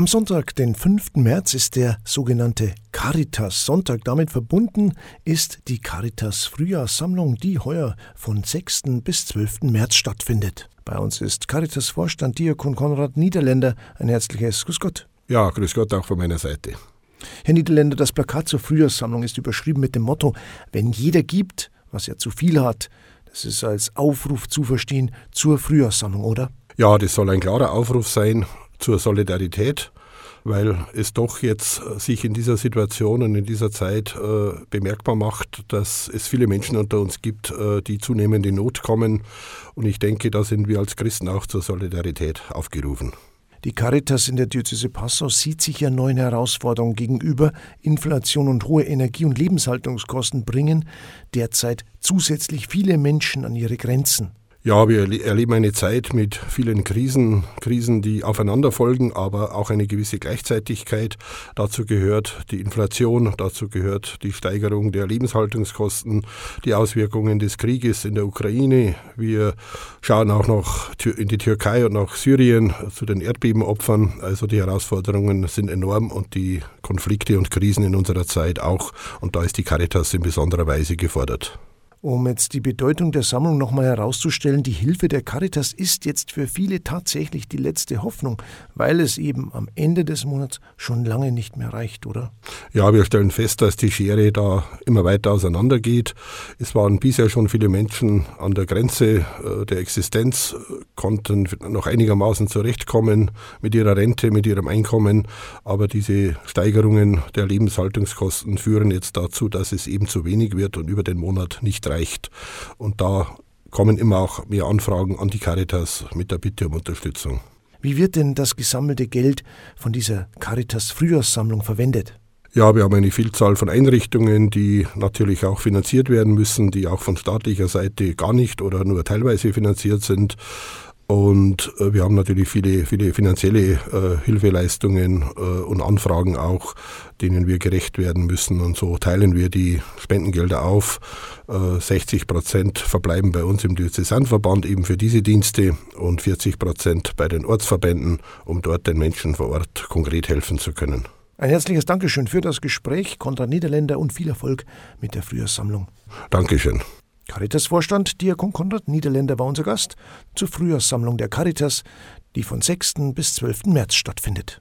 Am Sonntag, den 5. März, ist der sogenannte Caritas-Sonntag. Damit verbunden ist die Caritas-Frühjahrssammlung, die heuer von 6. bis 12. März stattfindet. Bei uns ist Caritas-Vorstand Diakon Konrad Niederländer. Ein herzliches Grüß Gott. Ja, Grüß Gott auch von meiner Seite. Herr Niederländer, das Plakat zur Frühjahrssammlung ist überschrieben mit dem Motto: Wenn jeder gibt, was er zu viel hat, das ist als Aufruf zu verstehen zur Frühjahrssammlung, oder? Ja, das soll ein klarer Aufruf sein zur Solidarität, weil es doch jetzt sich in dieser Situation und in dieser Zeit äh, bemerkbar macht, dass es viele Menschen unter uns gibt, äh, die zunehmend in Not kommen. Und ich denke, da sind wir als Christen auch zur Solidarität aufgerufen. Die Caritas in der Diözese Passau sieht sich ja neuen Herausforderungen gegenüber. Inflation und hohe Energie- und Lebenshaltungskosten bringen derzeit zusätzlich viele Menschen an ihre Grenzen. Ja, wir erleben eine Zeit mit vielen Krisen, Krisen, die aufeinander folgen, aber auch eine gewisse Gleichzeitigkeit. Dazu gehört die Inflation, dazu gehört die Steigerung der Lebenshaltungskosten, die Auswirkungen des Krieges in der Ukraine. Wir schauen auch noch in die Türkei und nach Syrien zu den Erdbebenopfern. Also die Herausforderungen sind enorm und die Konflikte und Krisen in unserer Zeit auch. Und da ist die Caritas in besonderer Weise gefordert. Um jetzt die Bedeutung der Sammlung nochmal herauszustellen, die Hilfe der Caritas ist jetzt für viele tatsächlich die letzte Hoffnung, weil es eben am Ende des Monats schon lange nicht mehr reicht, oder? Ja, wir stellen fest, dass die Schere da immer weiter auseinandergeht. Es waren bisher schon viele Menschen an der Grenze äh, der Existenz, konnten noch einigermaßen zurechtkommen mit ihrer Rente, mit ihrem Einkommen, aber diese Steigerungen der Lebenshaltungskosten führen jetzt dazu, dass es eben zu wenig wird und über den Monat nicht reicht. Und da kommen immer auch mehr Anfragen an die Caritas mit der Bitte um Unterstützung. Wie wird denn das gesammelte Geld von dieser Caritas Frühjahrssammlung verwendet? Ja, wir haben eine Vielzahl von Einrichtungen, die natürlich auch finanziert werden müssen, die auch von staatlicher Seite gar nicht oder nur teilweise finanziert sind. Und äh, wir haben natürlich viele, viele finanzielle äh, Hilfeleistungen äh, und Anfragen auch, denen wir gerecht werden müssen. Und so teilen wir die Spendengelder auf. 60 äh, Prozent verbleiben bei uns im Diözesanverband eben für diese Dienste und 40 Prozent bei den Ortsverbänden, um dort den Menschen vor Ort konkret helfen zu können. Ein herzliches Dankeschön für das Gespräch, Konrad Niederländer, und viel Erfolg mit der Frühjahrssammlung. Dankeschön. Caritas-Vorstand Diakon Konrad Niederländer war unser Gast zur Frühjahrssammlung der Caritas, die von 6. bis 12. März stattfindet.